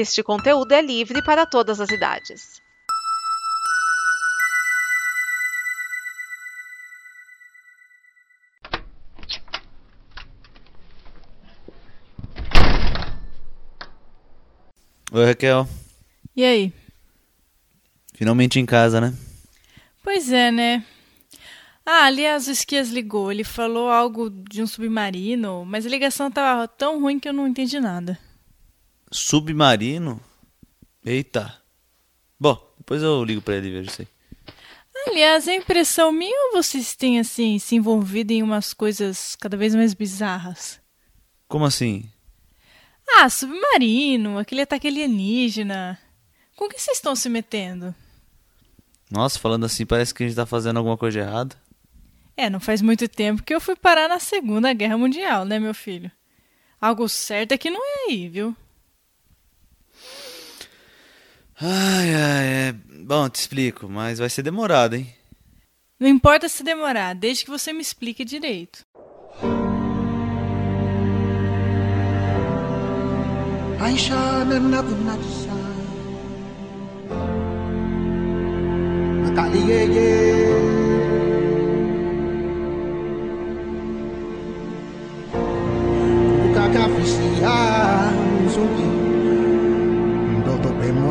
Este conteúdo é livre para todas as idades. Oi, Raquel. E aí? Finalmente em casa, né? Pois é, né? Ah, aliás, o Esquias ligou. Ele falou algo de um submarino, mas a ligação tava tão ruim que eu não entendi nada. Submarino? Eita. Bom, depois eu ligo pra ele e vejo isso aí. Aliás, é impressão minha ou vocês têm, assim, se envolvido em umas coisas cada vez mais bizarras? Como assim? Ah, submarino, aquele ataque alienígena. Com que vocês estão se metendo? Nossa, falando assim, parece que a gente tá fazendo alguma coisa errada. É, não faz muito tempo que eu fui parar na Segunda Guerra Mundial, né, meu filho? Algo certo é que não é aí, viu? Ai, ai, é. Bom, te explico, mas vai ser demorado, hein? Não importa se demorar, desde que você me explique direito.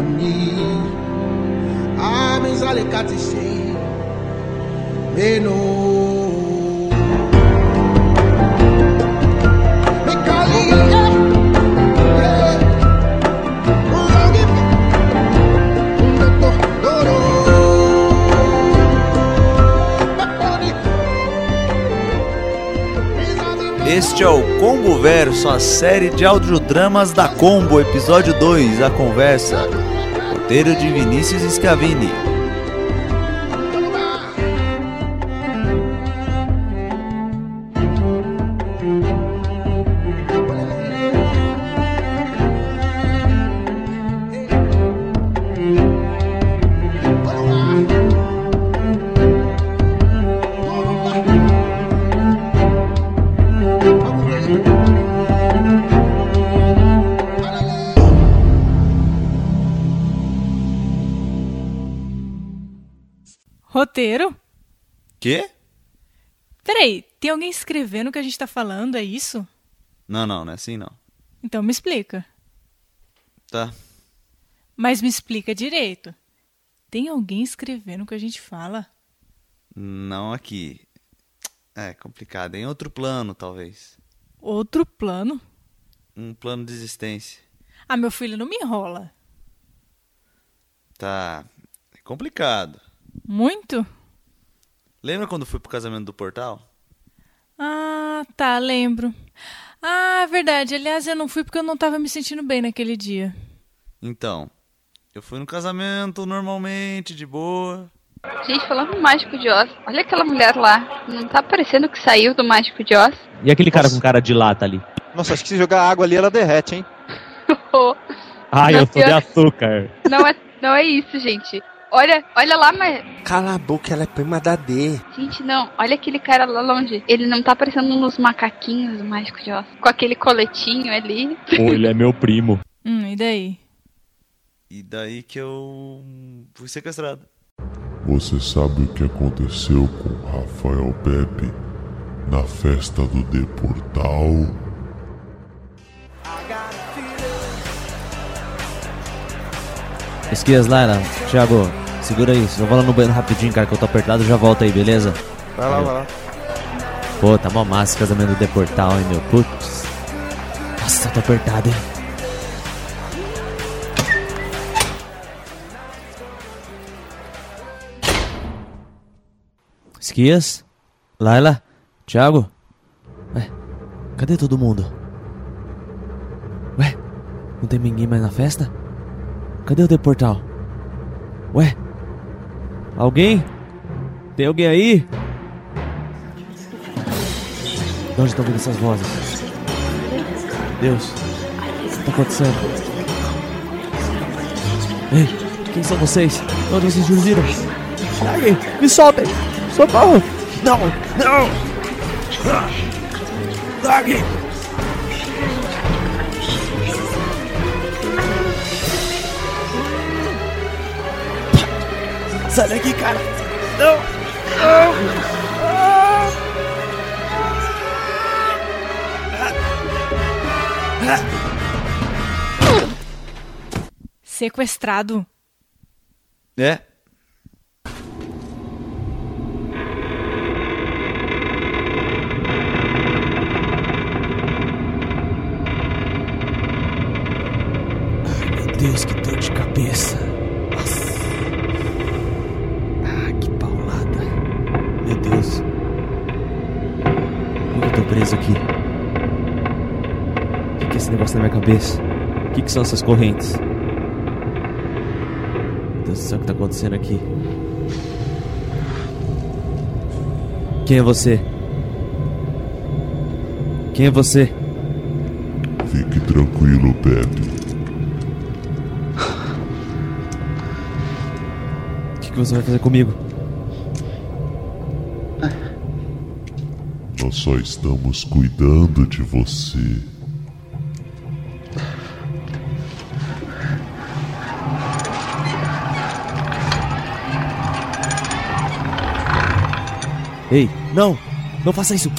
Bemoni Amizale katise Meno. Mekaliyeye Este é o Combo Verso, a série de audiodramas da Combo, episódio 2, A Conversa. Roteiro de Vinícius Scavini. Tem alguém escrevendo o que a gente tá falando, é isso? Não, não, não é assim não. Então me explica. Tá. Mas me explica direito. Tem alguém escrevendo o que a gente fala? Não aqui. É complicado. Em outro plano, talvez. Outro plano? Um plano de existência. Ah, meu filho, não me enrola. Tá. É complicado. Muito? Lembra quando fui pro casamento do portal? Ah, tá, lembro. Ah, verdade. Aliás, eu não fui porque eu não tava me sentindo bem naquele dia. Então, eu fui no casamento normalmente, de boa. Gente, falando do Mágico de Oz, olha aquela mulher lá. Não tá parecendo que saiu do Mágico de Oz? E aquele cara com cara de lata ali? Nossa, acho que se jogar água ali, ela derrete, hein? Ai, Não, eu sou de pior- açúcar. Não é, não é isso, gente. Olha, olha lá, mas. Cala a boca, ela é prima da D. Gente, não. Olha aquele cara lá longe. Ele não tá parecendo dos macaquinhos do Mágico de Oz. Com aquele coletinho ali. Pô, ele é meu primo. Hum, e daí? E daí que eu fui sequestrado. Você sabe o que aconteceu com Rafael Pepe na festa do The Portal? Esquias, Laila, Thiago, segura aí. Só vou lá no banheiro rapidinho, cara, que eu tô apertado. Já volto aí, beleza? Vai lá, vai lá. Pô, tá mó massa casamento do Deportal, hein, meu? Putz. Nossa, eu tô apertado, hein? Esquias? Laila? Thiago? Ué, cadê todo mundo? Ué, não tem ninguém mais na festa? Cadê o Deportal? Ué? Alguém? Tem alguém aí? De onde estão vindo essas vozes? Deus, o que tá acontecendo? Ei, quem são vocês? De onde vocês surgiram? Larguem, me soltem! Socorro! Não, não! Larguem! Sai daqui, cara! Não! Sequestrado. É. Meu Deus, que dor de cabeça. Preso aqui? O que, que é esse negócio na minha cabeça? O que, que são essas correntes? Meu Deus do céu, o que tá acontecendo aqui? Quem é você? Quem é você? Fique tranquilo, Pepe. O que, que você vai fazer comigo? Nós só estamos cuidando de você. Ei, não! Não faça isso!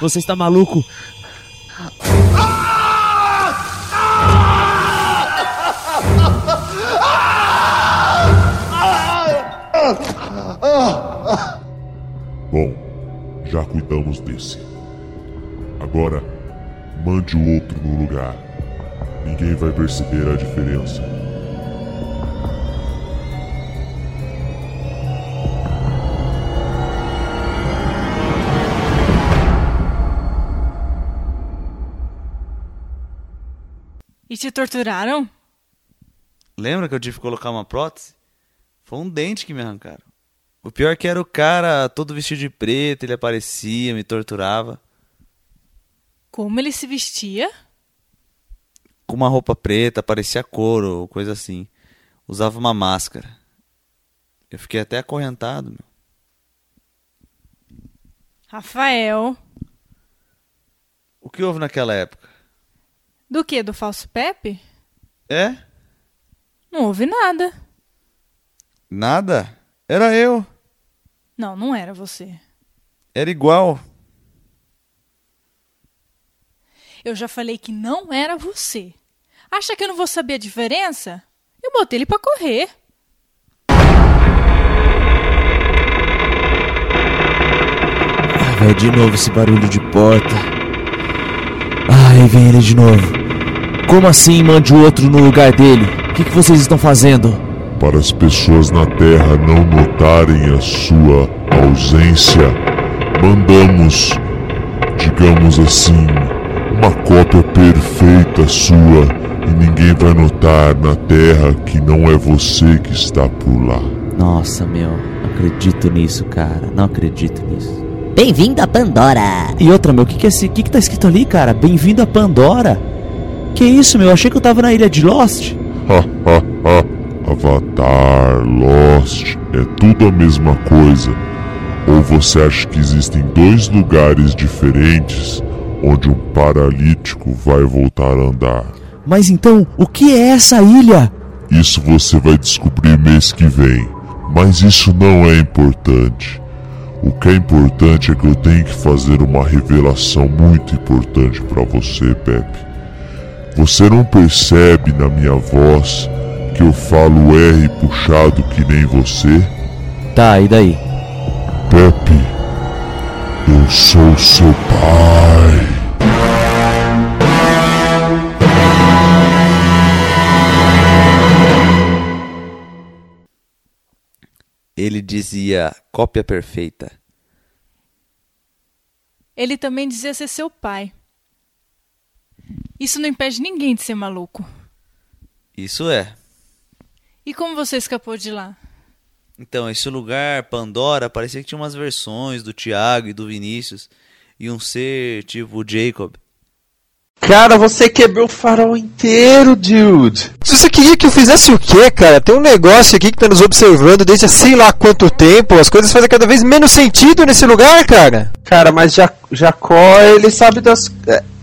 Você está maluco? Bom, já cuidamos desse. Agora, mande o outro no lugar. Ninguém vai perceber a diferença. Te torturaram? Lembra que eu tive que colocar uma prótese? Foi um dente que me arrancaram. O pior é que era o cara todo vestido de preto, ele aparecia, me torturava. Como ele se vestia? Com uma roupa preta, parecia couro, coisa assim. Usava uma máscara. Eu fiquei até acorrentado, meu. Rafael. O que houve naquela época? Do que? Do falso Pepe? É? Não houve nada. Nada? Era eu. Não, não era você. Era igual. Eu já falei que não era você. Acha que eu não vou saber a diferença? Eu botei ele pra correr. Ah, velho, de novo esse barulho de porta. Ai, vem ele de novo. Como assim mande o outro no lugar dele? O que, que vocês estão fazendo? Para as pessoas na Terra não notarem a sua ausência, mandamos, digamos assim, uma cópia perfeita sua e ninguém vai notar na Terra que não é você que está por lá. Nossa, meu, não acredito nisso, cara. Não acredito nisso. Bem-vindo a Pandora! E outra, meu, o que, que é esse. O que, que tá escrito ali, cara? Bem-vindo a Pandora. Que isso, meu? Achei que eu tava na ilha de Lost. Ha ha ha! Avatar, Lost, é tudo a mesma coisa. Ou você acha que existem dois lugares diferentes onde um paralítico vai voltar a andar? Mas então, o que é essa ilha? Isso você vai descobrir mês que vem. Mas isso não é importante. O que é importante é que eu tenho que fazer uma revelação muito importante para você, Pepe. Você não percebe na minha voz que eu falo R puxado que nem você? Tá, e daí? Pepe, eu sou seu pai. Ele dizia cópia perfeita. Ele também dizia ser seu pai. Isso não impede ninguém de ser maluco. Isso é. E como você escapou de lá? Então, esse lugar, Pandora, parecia que tinha umas versões do Thiago e do Vinícius. E um ser tipo o Jacob. Cara, você quebrou o farol inteiro, dude. Se você queria que eu fizesse o quê, cara? Tem um negócio aqui que tá nos observando desde sei lá quanto tempo. As coisas fazem cada vez menos sentido nesse lugar, cara. Cara, mas Ja- Jacó, ele sabe das.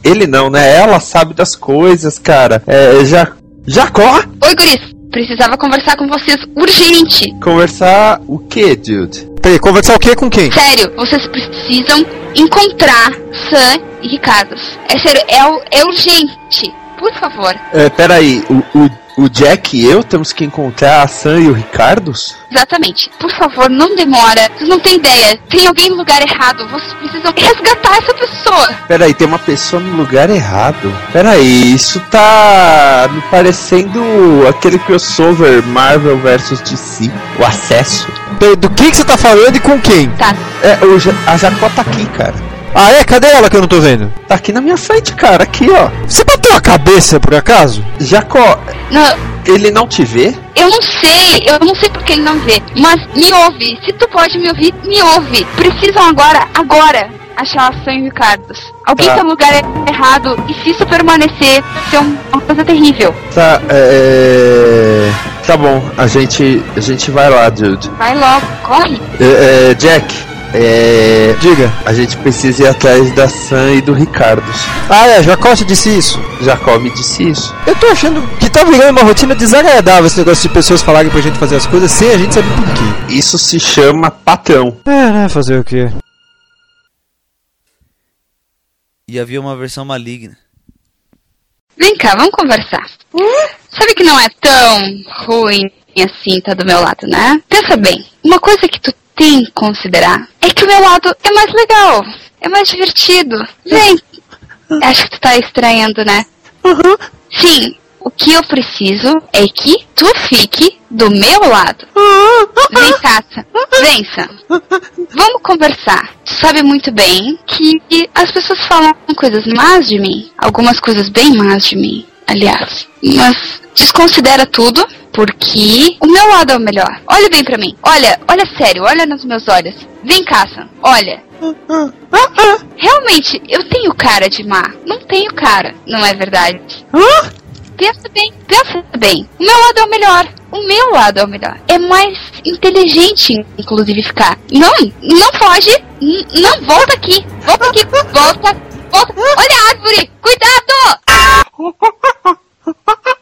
Ele não, né? Ela sabe das coisas, cara. É, ja... Jacó? Oi, guris. Precisava conversar com vocês urgente. Conversar o quê, dude? Peraí, conversar o quê com quem? Sério, vocês precisam encontrar Sam e Ricardo. É sério, é, é urgente. Por favor. É, peraí, o, o, o Jack e eu temos que encontrar a Sam e o Ricardos? Exatamente. Por favor, não demora. Vocês não têm ideia. Tem alguém no lugar errado. Vocês precisam resgatar essa pessoa. Peraí, tem uma pessoa no lugar errado. Peraí, isso tá me parecendo aquele crossover Marvel vs DC, o acesso. Peraí, do que, que você tá falando e com quem? Tá. É, o a Jacó tá aqui, cara. Ah, é? Cadê ela que eu não tô vendo? Tá aqui na minha frente, cara, aqui, ó. Você bateu a cabeça, por acaso? Jacó, Não, ele não te vê? eu não sei. Eu não sei porque ele não vê. Mas me ouve. Se tu pode me ouvir, me ouve. Precisam agora, agora, achar a Sam e o Ricardo. Alguém Tá. tá no lugar errado. E se isso permanecer, vai ser um- uma coisa terrível. Tá, é. Tá bom, a gente, a gente vai lá, dude. Vai logo, corre. É, é, Jack, é. Diga. A gente precisa ir atrás da Sam e do Ricardo. Ah, é, Jacó te disse isso. Jacó me disse isso. Eu tô achando que tá virando uma rotina desagradável esse negócio de pessoas falarem pra gente fazer as coisas sem a gente saber por quê. Isso se chama patrão. É, né? Fazer o quê? E havia uma versão maligna. Vem cá, vamos conversar. Sabe que não é tão ruim assim tá do meu lado, né? Pensa bem, uma coisa que tu tem que considerar é que o meu lado é mais legal, é mais divertido. Vem. Acho que tu tá estranhando, né? Sim, o que eu preciso é que tu fique do meu lado. Vem, Tassa. Vem, Sam. Vamos conversar. Tu sabe muito bem que as pessoas falam coisas más de mim. Algumas coisas bem más de mim, aliás. Mas desconsidera tudo, porque o meu lado é o melhor. Olha bem pra mim. Olha, olha sério, olha nos meus olhos. Vem cá, Sam. Olha. Realmente, eu tenho cara de má. Não tenho cara, não é verdade? Pensa bem, pensa bem. O meu lado é o melhor. O meu lado é o melhor. É mais inteligente, inclusive, ficar. Não, não foge. Não, volta aqui. Volta aqui. Volta. Volta. Olha a árvore. Cuidado.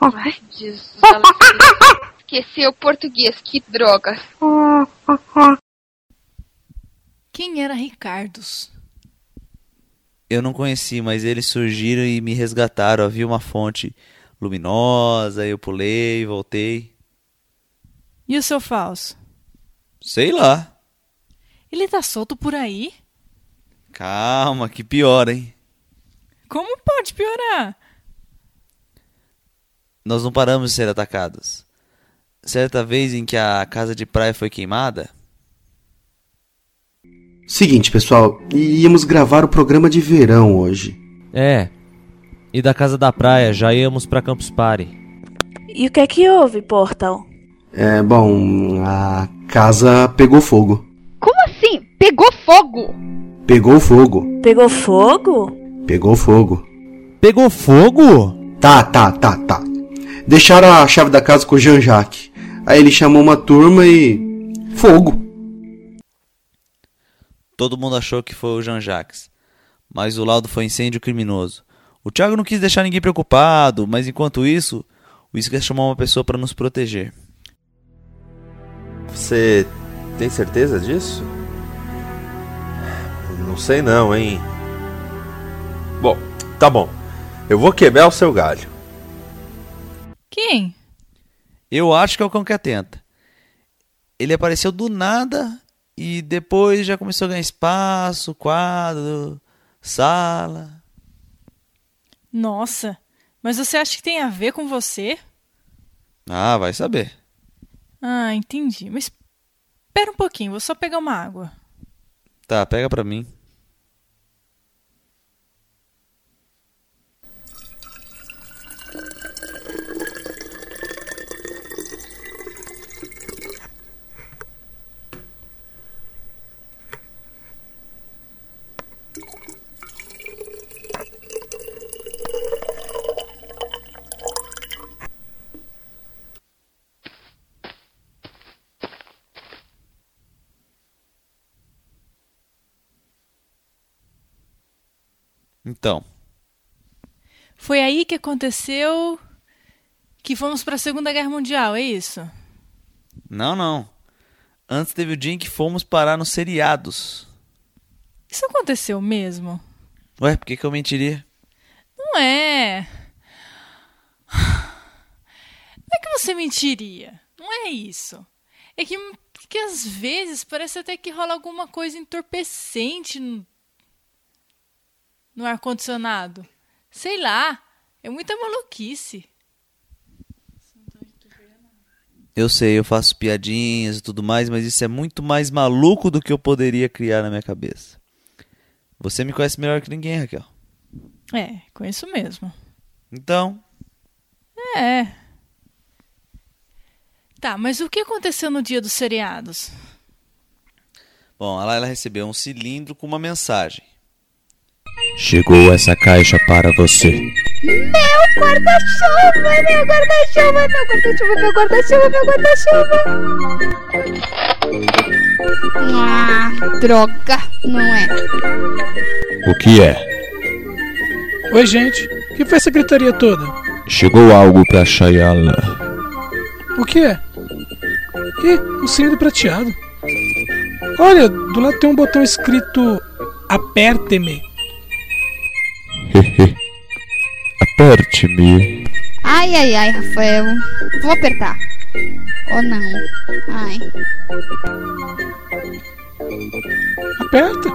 Ai, Jesus. ela Esqueceu o português. Que droga. Quem era Ricardos? Eu não conheci, mas eles surgiram e me resgataram. Havia uma fonte luminosa, eu pulei, voltei. E o seu falso? Sei lá. Ele tá solto por aí? Calma, que pior, hein? Como pode piorar? Nós não paramos de ser atacados. Certa vez em que a casa de praia foi queimada, Seguinte, pessoal, íamos gravar o programa de verão hoje. É. E da casa da praia já íamos pra Campus Party. E o que é que houve, Portal? É, bom, a casa pegou fogo. Como assim? Pegou fogo? Pegou fogo. Pegou fogo? Pegou fogo. Pegou fogo? Tá, tá, tá, tá. Deixaram a chave da casa com o Jean-Jacques. Aí ele chamou uma turma e. Fogo. todo mundo achou que foi o Jean-Jacques. Mas o laudo foi incêndio criminoso. O Thiago não quis deixar ninguém preocupado, mas enquanto isso, o Isca chamou uma pessoa para nos proteger. Você tem certeza disso? Não sei não, hein? Bom, tá bom. Eu vou quebrar o seu galho. Quem? Eu acho que é o cão que atenta. Ele apareceu do nada e depois já começou a ganhar espaço, quadro, sala. Nossa, mas você acha que tem a ver com você? Ah, vai saber. Ah, entendi. Mas espera um pouquinho, vou só pegar uma água. Tá, pega pra mim. Então, Foi aí que aconteceu que fomos para a Segunda Guerra Mundial, é isso? não, não. Antes teve o dia em que fomos parar nos seriados. Isso aconteceu mesmo? Ué, por que, que eu mentiria? Não é. Não é que você mentiria. Não é isso. É que, que às vezes parece até que rola alguma coisa entorpecente no, no ar-condicionado. Sei lá. É muita maluquice. Eu sei, eu faço piadinhas e tudo mais, mas isso é muito mais maluco do que eu poderia criar na minha cabeça. Você me conhece melhor que ninguém, Raquel. É, conheço mesmo. Então, É. Tá, mas o que aconteceu no dia dos seriados? bom, lá ela recebeu um cilindro com uma mensagem. Chegou essa caixa para você. Meu guarda-chuva, meu guarda-chuva, meu guarda-chuva, meu guarda-chuva, meu guarda-chuva. Ah, droga, não é. O que é? Oi, gente. O que foi essa gritaria toda? Chegou algo pra Shayala. O que é? Ih, um cilindro prateado. Olha, do lado tem um botão escrito Aperte-me. Aperte-me. Ai, ai, ai, Rafael. Vou apertar. Ou não. Ai. Aperta.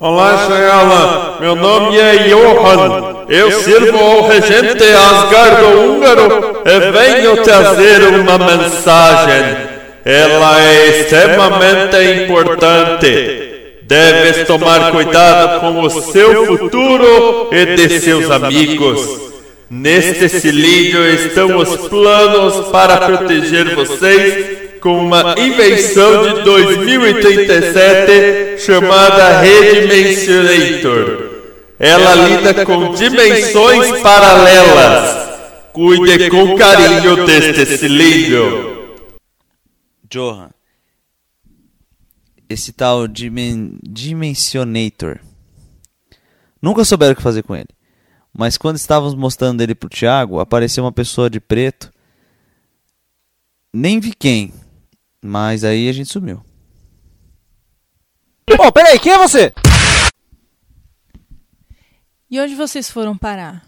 Olá, Shayala. Meu nome é Johan. Eu sirvo ao regente Asgardo húngaro e venho trazer uma mensagem. Ela é extremamente importante. Deves tomar cuidado com o seu futuro e de seus amigos. Neste cilindro estão os planos para proteger vocês com uma invenção de 2037 chamada Redimensionator. Ela lida com dimensões paralelas. Cuide com carinho deste cilindro. Johan. Esse tal Dimen Dimensionator. Nunca souberam o que fazer com ele. Mas quando estávamos mostrando ele pro Thiago, apareceu uma pessoa de preto. Nem vi quem. Mas aí a gente sumiu. Ô, peraí, quem é você? E onde vocês foram parar?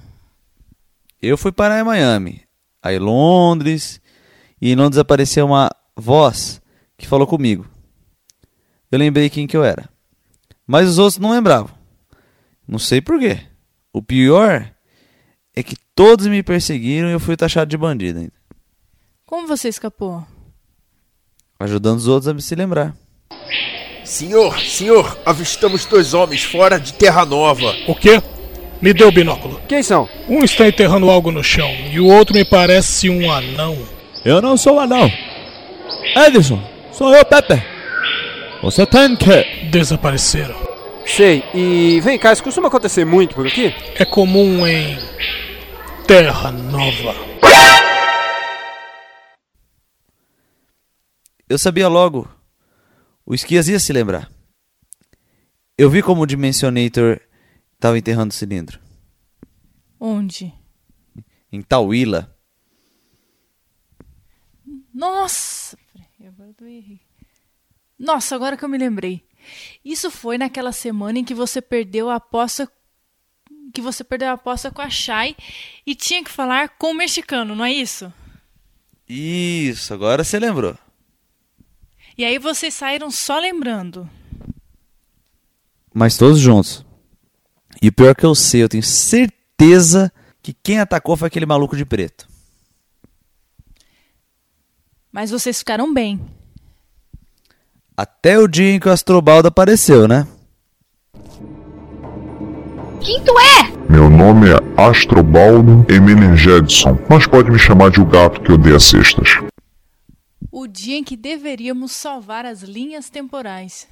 Eu fui parar em Miami. Aí Londres. E em Londres apareceu uma voz que falou comigo. Eu lembrei quem que eu era. Mas os outros não lembravam. Não sei porquê. O pior é que todos me perseguiram e eu fui taxado de bandido ainda. Como você escapou? Ajudando os outros a se lembrar. Senhor, senhor, avistamos dois homens fora de Terra Nova. O quê? Me dê o binóculo. Quem são? Um está enterrando algo no chão e o outro me parece um anão. Eu não sou anão. Edison, sou eu, Pepe. Você tem que. Desapareceram. Sei, e vem cá, isso costuma acontecer muito por aqui? É comum em Terra Nova. Eu sabia logo. O Esquias ia se lembrar. Eu vi como o Dimensionator estava enterrando o cilindro. Onde? Em Tauíla. Nossa! Peraí, Agora eu tô errei. Nossa, agora que eu me lembrei. Isso foi naquela semana em que você perdeu a aposta que você perdeu a aposta com a Shai e tinha que falar com o mexicano, não é isso? Isso, agora você lembrou. E aí vocês saíram só lembrando. Mas todos juntos. E o pior que eu sei, eu tenho certeza que quem atacou foi aquele maluco de preto. Mas vocês ficaram bem. Até o dia em que o Astrobaldo apareceu, né? Quem tu é? Meu nome é Astrobaldo Emenegedson, mas pode me chamar de o gato que odeia cestas. O dia em que deveríamos salvar as linhas temporais.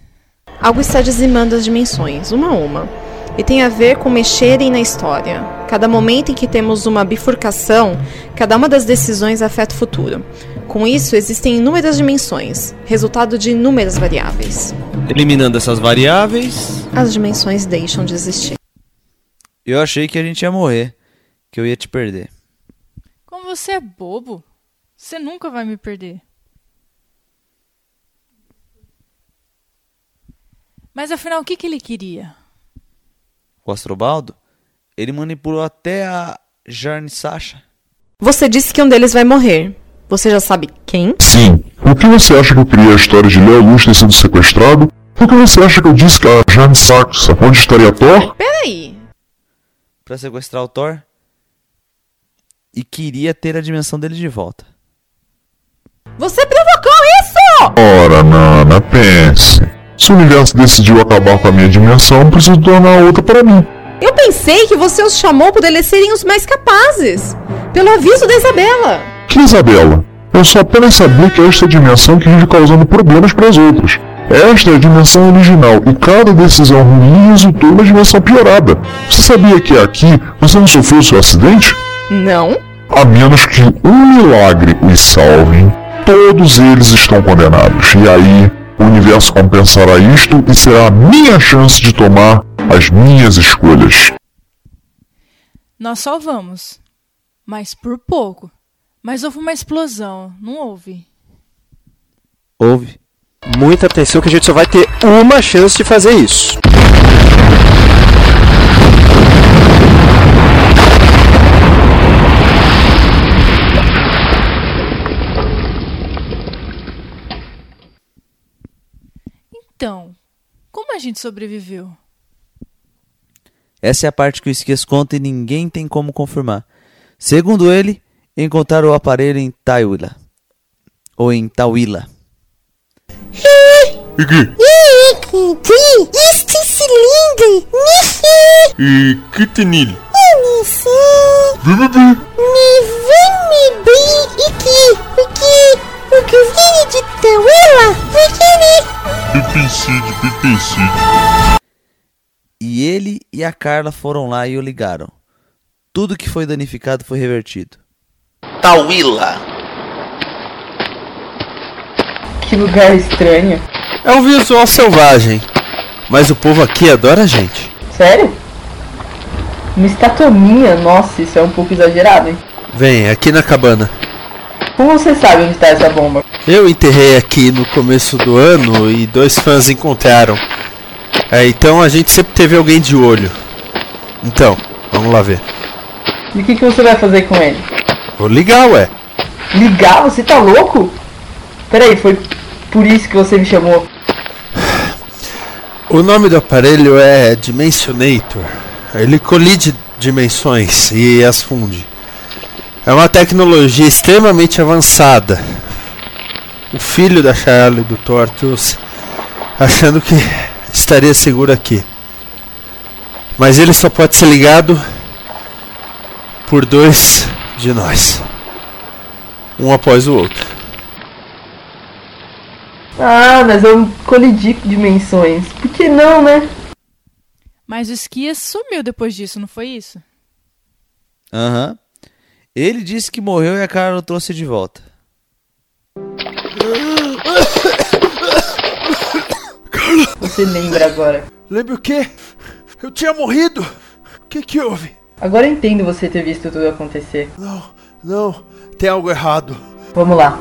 Algo está dizimando as dimensões, uma a uma. E tem a ver com mexerem na história. Cada momento em que temos uma bifurcação, cada uma das decisões afeta o futuro. Com isso, existem inúmeras dimensões, resultado de inúmeras variáveis. Eliminando essas variáveis, as dimensões deixam de existir. Eu achei que a gente ia morrer, que eu ia te perder. Como você é bobo. Você nunca vai me perder. Mas afinal, o que, que ele queria? O Astrobaldo, ele manipulou até a Jarn Sasha. Você disse que um deles vai morrer. Você já sabe quem? Sim. Por que você acha que eu criei a história de Leo Luz ter sido sequestrado? Por que você acha que eu disse que a Jane Saxa onde estaria Thor? Peraí. Pra sequestrar o Thor. E queria ter a dimensão dele de volta. Você provocou isso! Ora, Nana, pense. Se o universo decidiu acabar com a minha dimensão, preciso tornar outra para mim. Eu pensei que você os chamou por eles serem os mais capazes. Pelo aviso da Isabela. Que Isabela? Eu só apenas sabia que esta é a dimensão que vive causando problemas para os outros. Esta é a dimensão original e cada decisão ruim resultou numa dimensão piorada. Você sabia que aqui você não sofreu seu acidente? Não. A menos que um milagre os salve, todos eles estão condenados. E aí, o universo compensará isto e será a minha chance de tomar as minhas escolhas. Nós salvamos. Mas por pouco. Mas houve uma explosão, não houve? Houve. Muita atenção que a gente só vai ter uma chance de fazer isso. Então, como a gente sobreviveu? Essa é a parte que o Esquias conta e ninguém tem como confirmar. Segundo ele, encontraram o aparelho em Taiwila. Ou em Tawila. Que? Este cilindro! E que tenil? Bibibi. Me vem me bem e que o que o que vinha de Tauela vai querer. Pipicide, pipicide. E ele e a Carla foram lá e o ligaram. Tudo que foi danificado foi revertido. Tawila. Que lugar estranho. É um visual selvagem, mas o povo aqui adora a gente. Sério? Uma estátua minha? Nossa, isso é um pouco exagerado, hein? Vem, aqui na cabana. Como você sabe onde está essa bomba? Eu enterrei aqui no começo do ano e dois fãs encontraram. É, então a gente sempre teve alguém de olho. Então, vamos lá ver. E o que, que você vai fazer com ele? Vou ligar, ué. Ligar? Você tá louco? Peraí, foi por isso que você me chamou. O nome do aparelho é Dimensionator. Ele colide dimensões e as funde. É uma tecnologia extremamente avançada. O filho da Charlie do Tortus achando que estaria seguro aqui. Mas ele só pode ser ligado por dois de nós. Um após o outro. Ah, nós vamos colidir dimensões. Por que não, né? Mas o Esquias sumiu depois disso, não foi isso? Aham. Ele disse que morreu e a Carla o trouxe de volta. Você lembra agora. Lembra o quê? Eu tinha morrido! O que que houve? Agora eu entendo você ter visto tudo acontecer. Não, não, tem algo errado. Vamos lá.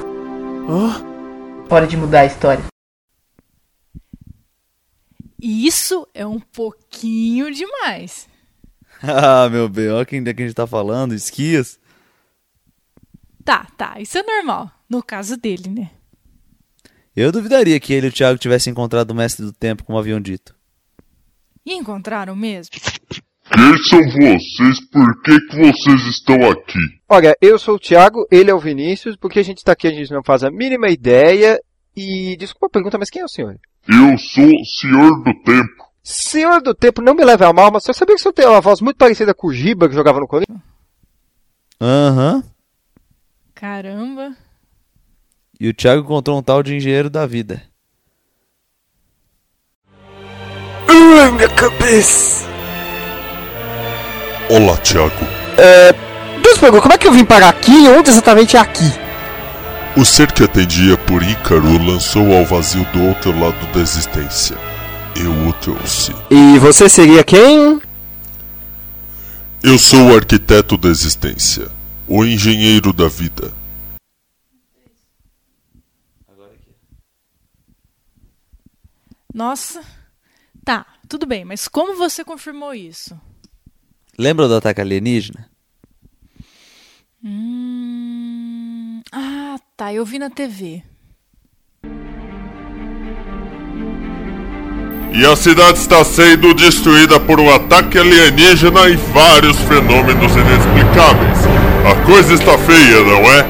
Hã? Hora de mudar a história. Isso é um pouquinho demais. ah, meu bem, olha quem é que a gente tá falando, Esquias. Tá, tá, isso é normal. No caso dele, né? Eu duvidaria que ele e o Thiago tivessem encontrado o Mestre do Tempo, como haviam dito. E encontraram mesmo? Quem são vocês? Por que, que vocês estão aqui? Olha, eu sou o Thiago, ele é o Vinícius, porque a gente tá aqui a gente não faz a mínima ideia. E desculpa a pergunta, mas quem é o senhor? Eu sou o Senhor do Tempo. Senhor do Tempo, não me leve a mal, mas você sabia que o senhor tem uma voz muito parecida com o Giba que jogava no Corinthians? Aham. Caramba. E o Thiago encontrou um tal de engenheiro da vida. Ai, minha cabeça! Olá, Thiago. É. Deus pergunta, como é que eu vim parar aqui e onde exatamente é aqui? O ser que atendia por Ícaro lançou ao vazio do outro lado da existência. Eu o trouxe. E você seria quem? Eu sou o arquiteto da existência, o engenheiro da vida. Nossa. Tá, tudo bem, mas como você confirmou isso? Lembra do ataque alienígena? Hum... Ah, tá, eu vi na TV. E a cidade está sendo destruída por um ataque alienígena e vários fenômenos inexplicáveis. A coisa está feia, não é?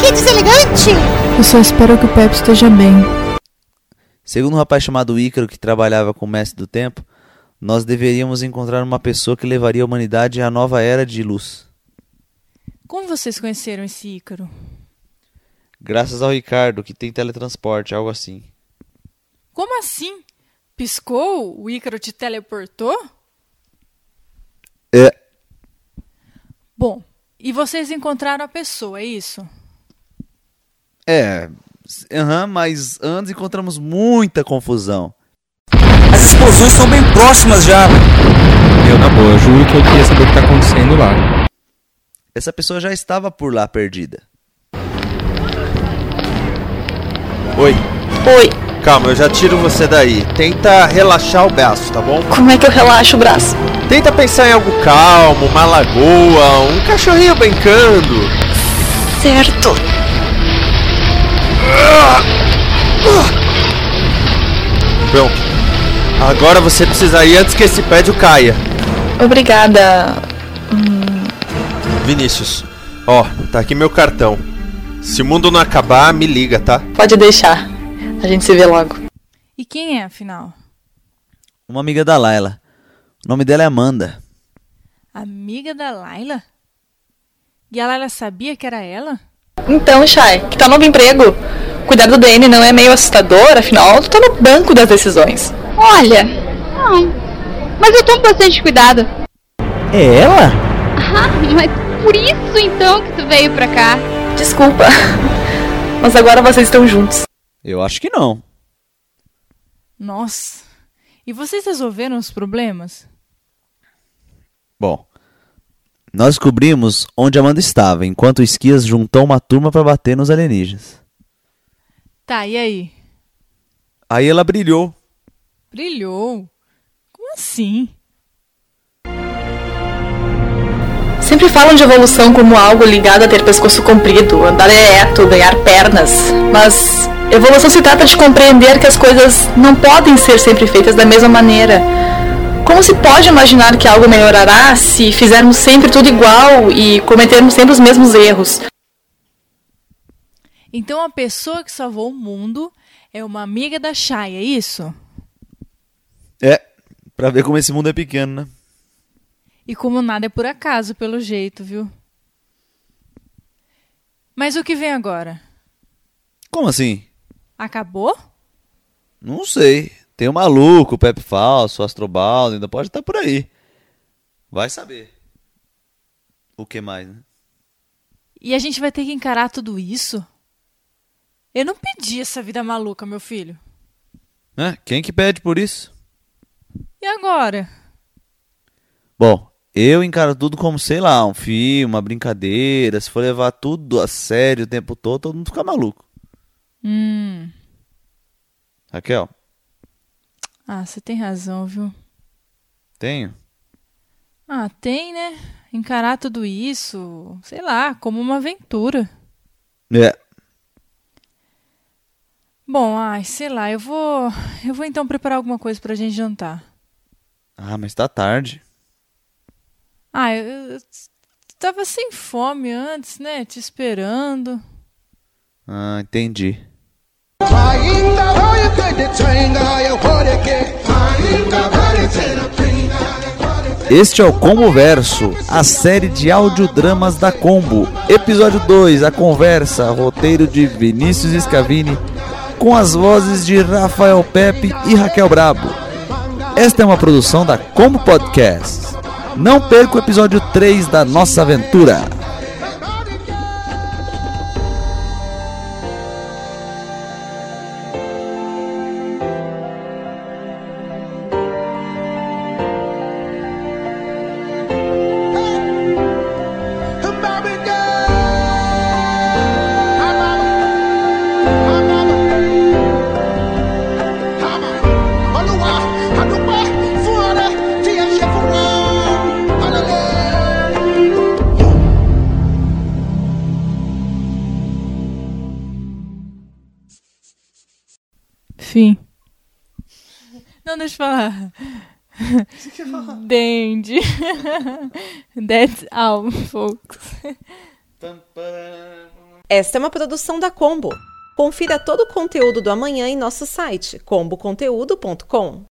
Que deselegante! Eu só espero que o Pepe esteja bem. Segundo um rapaz chamado Ícaro que trabalhava com o Mestre do Tempo, nós deveríamos encontrar uma pessoa que levaria a humanidade à nova era de luz. Como vocês conheceram esse Ícaro? Graças ao Ricardo, que tem teletransporte, algo assim. Como assim? Piscou? O Ícaro te teleportou? É. Bom, e vocês encontraram a pessoa, é isso? É. Aham, mas antes encontramos muita confusão. As explosões são bem próximas já. Eu, na boa, eu juro que eu queria saber o que tá acontecendo lá. Essa pessoa já estava por lá perdida. Oi. Oi. Calma, eu já tiro você daí. Tenta relaxar o braço, tá bom? Como é que eu relaxo o braço? Tenta pensar em algo calmo, uma lagoa, um cachorrinho brincando. Certo. Pronto. Agora você precisa ir antes que esse prédio caia. Obrigada. Vinícius, ó, tá aqui meu cartão. Se o mundo não acabar, me liga, tá? Pode deixar. A gente se vê logo. E quem é, afinal? Uma amiga da Laila. O nome dela é Amanda. Amiga da Laila? E a Laila sabia que era ela? Então, Chay, que tal novo emprego? Cuidar do DN não é meio assustador, afinal, tu tá no banco das decisões. Olha, não. Mas eu tomo bastante cuidado. É ela? Ah, mas por isso então que tu veio pra cá. Desculpa. Mas agora vocês estão juntos. Eu acho que não. Nossa. E vocês resolveram os problemas? Bom, nós descobrimos onde Amanda estava, enquanto o Esquias juntou uma turma para bater nos alienígenas. Tá, e aí? Aí ela brilhou. Brilhou? Como assim? Sempre falam de evolução como algo ligado a ter pescoço comprido, andar ereto, ganhar pernas. Mas evolução se trata de compreender que as coisas não podem ser sempre feitas da mesma maneira. Como se pode imaginar que algo melhorará se fizermos sempre tudo igual e cometermos sempre os mesmos erros? Então a pessoa que salvou o mundo é uma amiga da Chay, é isso? É, pra ver como esse mundo é pequeno, né? E como nada é por acaso, pelo jeito, viu? Mas o que vem agora? Como assim? Acabou? Não sei. Tem o maluco, o Pepe Falso, o Astrobaldo, ainda pode estar por aí. Vai saber. O que mais, né? E a gente vai ter que encarar tudo isso? Eu não pedi essa vida maluca, meu filho. É, quem que pede por isso? E agora? Bom, eu encaro tudo como, sei lá, um filme, uma brincadeira. Se for levar tudo a sério o tempo todo, todo mundo fica maluco. Hum. Raquel, Ah, você tem razão, viu? tenho? Ah, tem, né? Encarar tudo isso, sei lá, como uma aventura. É. Bom, ai, sei lá, eu vou. Eu vou então preparar alguma coisa pra gente jantar. Ah, mas tá tarde. Ah, eu, eu tava sem fome antes, né? Te esperando. Ah, entendi. Este é o Combo Verso, a série de audiodramas da Combo. Episódio 2, a conversa, roteiro de Vinícius Scavini, com as vozes de Rafael Pepe e Raquel Brabo. Esta é uma produção da Combo Podcast. Não perca o episódio 3 da nossa aventura. Eu falar. Dandy. That's all, folks. Esta é uma produção da Combo. Confira todo o conteúdo do amanhã em nosso site comboconteúdo.com.